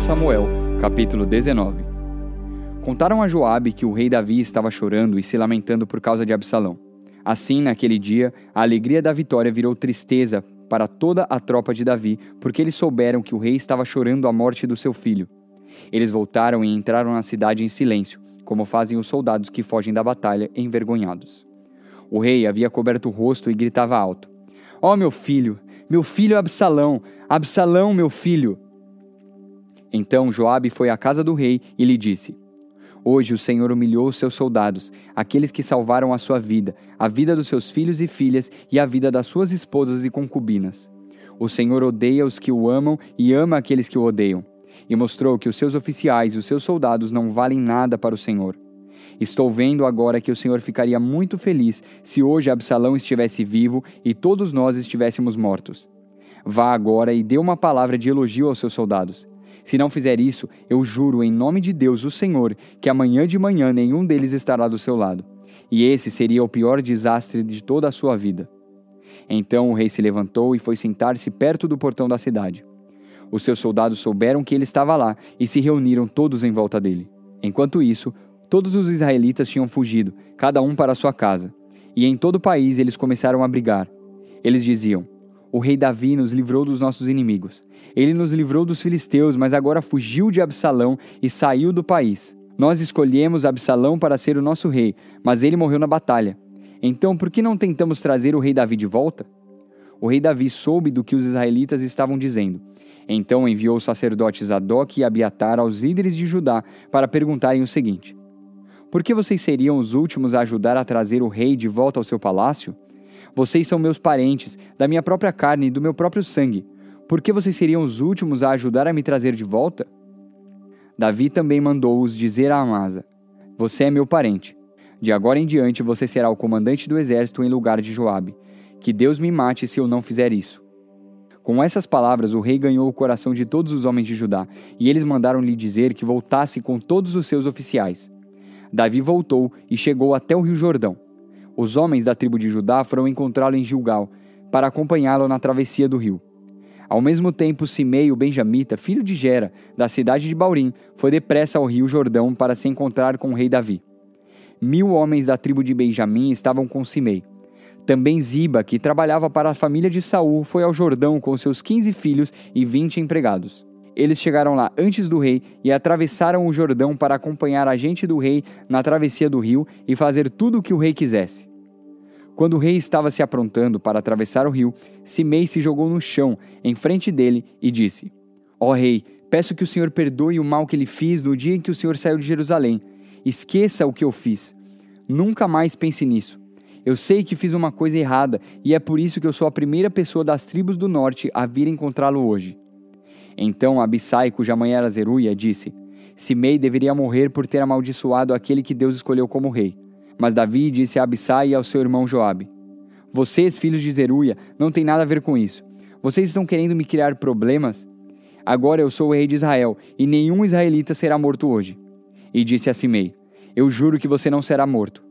Samuel, capítulo 19. Contaram a Joabe que o rei Davi estava chorando e se lamentando por causa de Absalão. Assim, naquele dia, a alegria da vitória virou tristeza para toda a tropa de Davi, porque eles souberam que o rei estava chorando a morte do seu filho. Eles voltaram e entraram na cidade em silêncio, como fazem os soldados que fogem da batalha envergonhados. O rei havia coberto o rosto e gritava alto: Ó oh, meu filho, meu filho Absalão, Absalão, meu filho! Então Joabe foi à casa do rei e lhe disse: Hoje o Senhor humilhou os seus soldados, aqueles que salvaram a sua vida, a vida dos seus filhos e filhas e a vida das suas esposas e concubinas. O Senhor odeia os que o amam e ama aqueles que o odeiam. E mostrou que os seus oficiais e os seus soldados não valem nada para o Senhor. Estou vendo agora que o Senhor ficaria muito feliz se hoje Absalão estivesse vivo e todos nós estivéssemos mortos. Vá agora e dê uma palavra de elogio aos seus soldados. Se não fizer isso, eu juro em nome de Deus, o Senhor, que amanhã de manhã nenhum deles estará do seu lado. E esse seria o pior desastre de toda a sua vida. Então o rei se levantou e foi sentar-se perto do portão da cidade. Os seus soldados souberam que ele estava lá e se reuniram todos em volta dele. Enquanto isso, todos os israelitas tinham fugido, cada um para sua casa. E em todo o país eles começaram a brigar. Eles diziam: o rei Davi nos livrou dos nossos inimigos. Ele nos livrou dos filisteus, mas agora fugiu de Absalão e saiu do país. Nós escolhemos Absalão para ser o nosso rei, mas ele morreu na batalha. Então, por que não tentamos trazer o rei Davi de volta? O rei Davi soube do que os israelitas estavam dizendo. Então enviou os sacerdotes Adoc e Abiatar aos líderes de Judá para perguntarem o seguinte: Por que vocês seriam os últimos a ajudar a trazer o rei de volta ao seu palácio? Vocês são meus parentes, da minha própria carne e do meu próprio sangue. Por que vocês seriam os últimos a ajudar a me trazer de volta? Davi também mandou-os dizer a Amasa: Você é meu parente. De agora em diante você será o comandante do exército em lugar de Joabe. Que Deus me mate se eu não fizer isso. Com essas palavras, o rei ganhou o coração de todos os homens de Judá, e eles mandaram-lhe dizer que voltasse com todos os seus oficiais. Davi voltou e chegou até o rio Jordão. Os homens da tribo de Judá foram encontrá-lo em Gilgal, para acompanhá-lo na travessia do rio. Ao mesmo tempo, Simei, o benjamita, filho de Gera, da cidade de Baurim, foi depressa ao rio Jordão para se encontrar com o rei Davi. Mil homens da tribo de Benjamim estavam com Simei. Também Ziba, que trabalhava para a família de Saul, foi ao Jordão com seus quinze filhos e vinte empregados. Eles chegaram lá antes do rei e atravessaram o Jordão para acompanhar a gente do rei na travessia do rio e fazer tudo o que o rei quisesse. Quando o rei estava se aprontando para atravessar o rio, Simei se jogou no chão, em frente dele, e disse: Ó oh, rei, peço que o Senhor perdoe o mal que lhe fiz no dia em que o Senhor saiu de Jerusalém. Esqueça o que eu fiz. Nunca mais pense nisso. Eu sei que fiz uma coisa errada e é por isso que eu sou a primeira pessoa das tribos do norte a vir encontrá-lo hoje. Então Abissai, cuja mãe era Zeruia, disse: Simei deveria morrer por ter amaldiçoado aquele que Deus escolheu como rei. Mas Davi disse a Abissai e ao seu irmão Joabe: Vocês, filhos de Zeruia, não têm nada a ver com isso. Vocês estão querendo me criar problemas? Agora eu sou o rei de Israel, e nenhum israelita será morto hoje. E disse a Simei: Eu juro que você não será morto.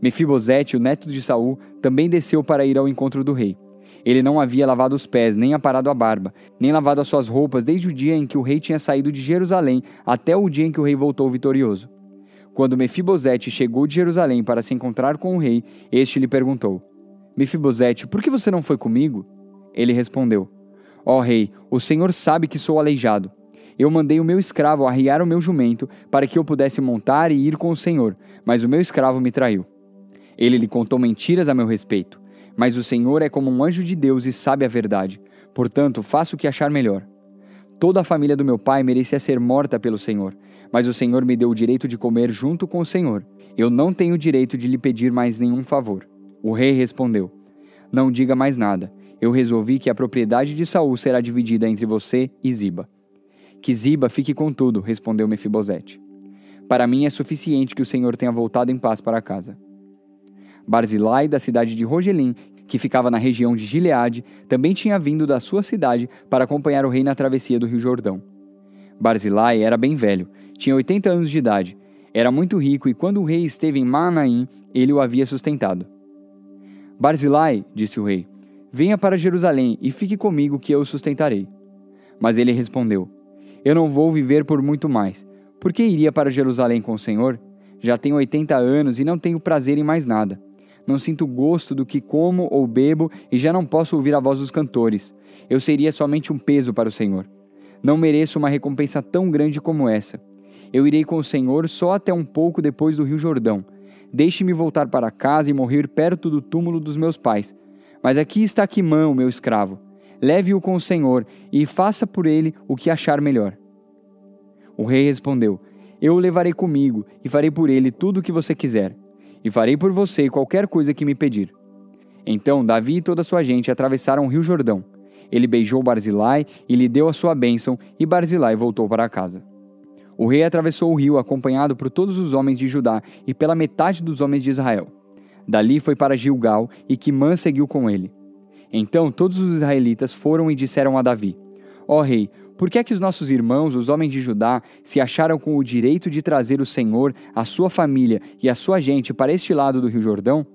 Mefibosete, o neto de Saul, também desceu para ir ao encontro do rei. Ele não havia lavado os pés, nem aparado a barba, nem lavado as suas roupas desde o dia em que o rei tinha saído de Jerusalém até o dia em que o rei voltou vitorioso. Quando Mefibosete chegou de Jerusalém para se encontrar com o rei, este lhe perguntou: Mefibosete, por que você não foi comigo? Ele respondeu: Ó oh, rei, o Senhor sabe que sou aleijado. Eu mandei o meu escravo arriar o meu jumento para que eu pudesse montar e ir com o Senhor, mas o meu escravo me traiu. Ele lhe contou mentiras a meu respeito, mas o Senhor é como um anjo de Deus e sabe a verdade. Portanto, faça o que achar melhor. Toda a família do meu pai merecia ser morta pelo Senhor, mas o Senhor me deu o direito de comer junto com o Senhor. Eu não tenho direito de lhe pedir mais nenhum favor. O rei respondeu: Não diga mais nada. Eu resolvi que a propriedade de Saul será dividida entre você e Ziba. Que Ziba fique com tudo, respondeu Mefibosete. Para mim é suficiente que o Senhor tenha voltado em paz para casa. Barzilai, da cidade de Rogelim, que ficava na região de Gileade, também tinha vindo da sua cidade para acompanhar o rei na travessia do rio Jordão. Barzilai era bem velho, tinha 80 anos de idade, era muito rico e quando o rei esteve em Manaim, ele o havia sustentado. Barzilai, disse o rei, venha para Jerusalém e fique comigo que eu o sustentarei. Mas ele respondeu: Eu não vou viver por muito mais. Por que iria para Jerusalém com o Senhor? Já tenho 80 anos e não tenho prazer em mais nada. Não sinto gosto do que como ou bebo e já não posso ouvir a voz dos cantores. Eu seria somente um peso para o Senhor. Não mereço uma recompensa tão grande como essa. Eu irei com o Senhor só até um pouco depois do Rio Jordão. Deixe-me voltar para casa e morrer perto do túmulo dos meus pais. Mas aqui está Quimão, meu escravo. Leve-o com o Senhor e faça por ele o que achar melhor. O rei respondeu: Eu o levarei comigo e farei por ele tudo o que você quiser, e farei por você qualquer coisa que me pedir. Então Davi e toda a sua gente atravessaram o rio Jordão. Ele beijou Barzilai e lhe deu a sua bênção, e Barzilai voltou para casa. O rei atravessou o rio acompanhado por todos os homens de Judá e pela metade dos homens de Israel. Dali foi para Gilgal e Quimã seguiu com ele. Então todos os israelitas foram e disseram a Davi: Ó oh, rei, por que é que os nossos irmãos, os homens de Judá, se acharam com o direito de trazer o Senhor, a sua família e a sua gente para este lado do rio Jordão?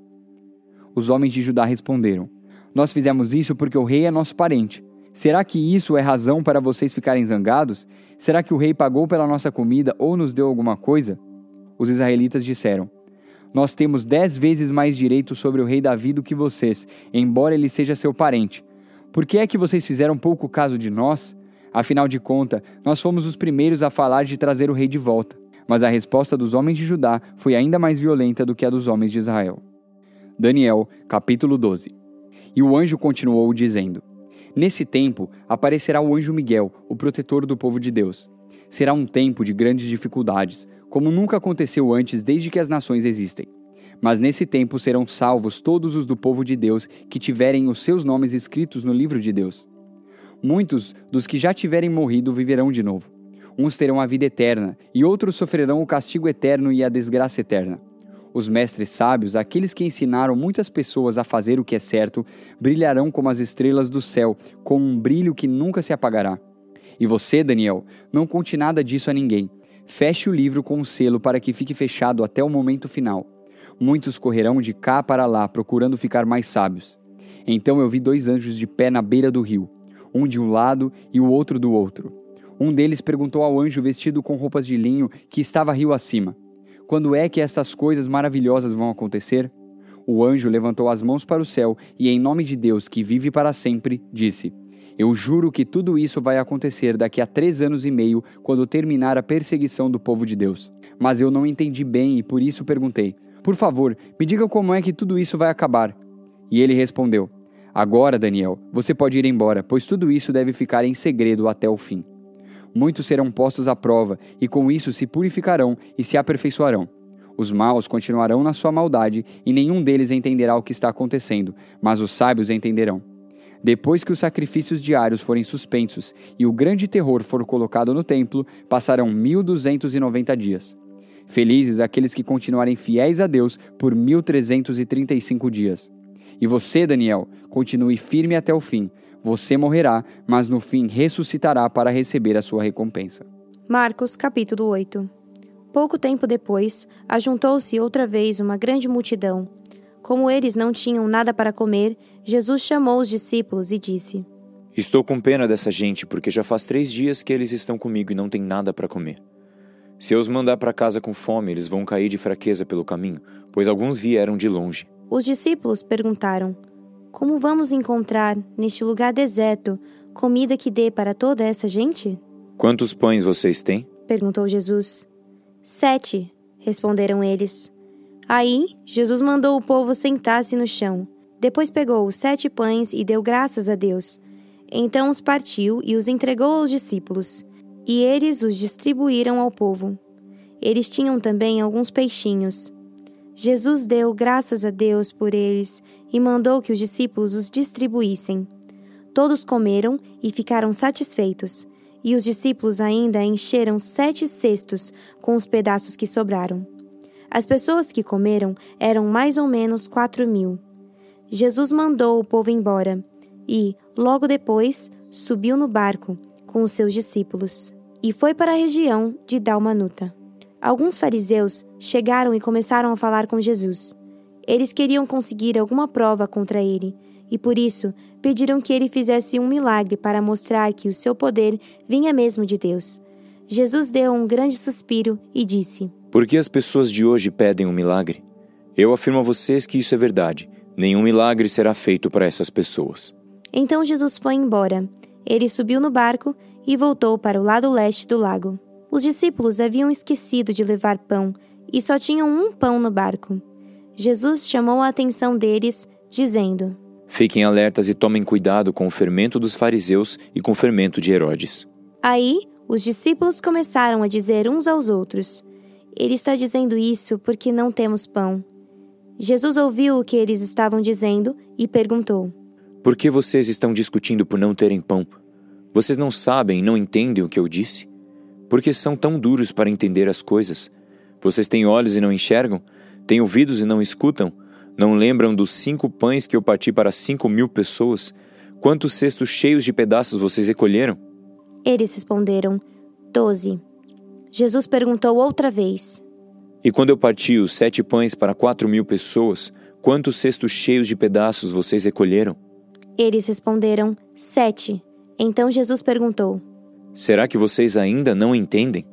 Os homens de Judá responderam: Nós fizemos isso porque o rei é nosso parente. Será que isso é razão para vocês ficarem zangados? Será que o rei pagou pela nossa comida ou nos deu alguma coisa? Os israelitas disseram: Nós temos dez vezes mais direito sobre o rei Davi do que vocês, embora ele seja seu parente. Por que é que vocês fizeram pouco caso de nós? Afinal de contas, nós fomos os primeiros a falar de trazer o rei de volta. Mas a resposta dos homens de Judá foi ainda mais violenta do que a dos homens de Israel. Daniel, capítulo 12. E o anjo continuou dizendo: Nesse tempo aparecerá o anjo Miguel, o protetor do povo de Deus. Será um tempo de grandes dificuldades, como nunca aconteceu antes desde que as nações existem. Mas nesse tempo serão salvos todos os do povo de Deus que tiverem os seus nomes escritos no livro de Deus. Muitos dos que já tiverem morrido viverão de novo. Uns terão a vida eterna, e outros sofrerão o castigo eterno e a desgraça eterna. Os mestres sábios, aqueles que ensinaram muitas pessoas a fazer o que é certo, brilharão como as estrelas do céu, com um brilho que nunca se apagará. E você, Daniel, não conte nada disso a ninguém. Feche o livro com um selo para que fique fechado até o momento final. Muitos correrão de cá para lá procurando ficar mais sábios. Então eu vi dois anjos de pé na beira do rio, um de um lado e o outro do outro. Um deles perguntou ao anjo vestido com roupas de linho que estava rio acima: quando é que essas coisas maravilhosas vão acontecer? O anjo levantou as mãos para o céu e, em nome de Deus, que vive para sempre, disse: Eu juro que tudo isso vai acontecer daqui a três anos e meio, quando terminar a perseguição do povo de Deus. Mas eu não entendi bem e por isso perguntei: Por favor, me diga como é que tudo isso vai acabar. E ele respondeu: Agora, Daniel, você pode ir embora, pois tudo isso deve ficar em segredo até o fim muitos serão postos à prova, e com isso se purificarão e se aperfeiçoarão. Os maus continuarão na sua maldade, e nenhum deles entenderá o que está acontecendo, mas os sábios entenderão. Depois que os sacrifícios diários forem suspensos e o grande terror for colocado no templo, passarão 1290 dias. Felizes aqueles que continuarem fiéis a Deus por 1335 dias. E você, Daniel, continue firme até o fim, você morrerá, mas no fim ressuscitará para receber a sua recompensa. Marcos capítulo 8 Pouco tempo depois, ajuntou-se outra vez uma grande multidão. Como eles não tinham nada para comer, Jesus chamou os discípulos e disse: Estou com pena dessa gente, porque já faz três dias que eles estão comigo e não têm nada para comer. Se eu os mandar para casa com fome, eles vão cair de fraqueza pelo caminho, pois alguns vieram de longe. Os discípulos perguntaram: como vamos encontrar, neste lugar deserto, comida que dê para toda essa gente? Quantos pães vocês têm? perguntou Jesus. Sete, responderam eles. Aí, Jesus mandou o povo sentar-se no chão. Depois pegou os sete pães e deu graças a Deus. Então os partiu e os entregou aos discípulos, e eles os distribuíram ao povo. Eles tinham também alguns peixinhos. Jesus deu graças a Deus por eles e mandou que os discípulos os distribuíssem. Todos comeram e ficaram satisfeitos, e os discípulos ainda encheram sete cestos com os pedaços que sobraram. As pessoas que comeram eram mais ou menos quatro mil. Jesus mandou o povo embora e, logo depois, subiu no barco com os seus discípulos e foi para a região de Dalmanuta. Alguns fariseus chegaram e começaram a falar com Jesus. Eles queriam conseguir alguma prova contra ele, e por isso pediram que ele fizesse um milagre para mostrar que o seu poder vinha mesmo de Deus. Jesus deu um grande suspiro e disse: Por que as pessoas de hoje pedem um milagre? Eu afirmo a vocês que isso é verdade. Nenhum milagre será feito para essas pessoas. Então Jesus foi embora. Ele subiu no barco e voltou para o lado leste do lago. Os discípulos haviam esquecido de levar pão e só tinham um pão no barco. Jesus chamou a atenção deles, dizendo: Fiquem alertas e tomem cuidado com o fermento dos fariseus e com o fermento de Herodes. Aí os discípulos começaram a dizer uns aos outros: Ele está dizendo isso porque não temos pão. Jesus ouviu o que eles estavam dizendo e perguntou: Por que vocês estão discutindo por não terem pão? Vocês não sabem e não entendem o que eu disse? Por que são tão duros para entender as coisas? Vocês têm olhos e não enxergam? Têm ouvidos e não escutam? Não lembram dos cinco pães que eu parti para cinco mil pessoas? Quantos cestos cheios de pedaços vocês recolheram? Eles responderam: Doze. Jesus perguntou outra vez: E quando eu parti os sete pães para quatro mil pessoas, quantos cestos cheios de pedaços vocês recolheram? Eles responderam: Sete. Então Jesus perguntou: Será que vocês ainda não entendem?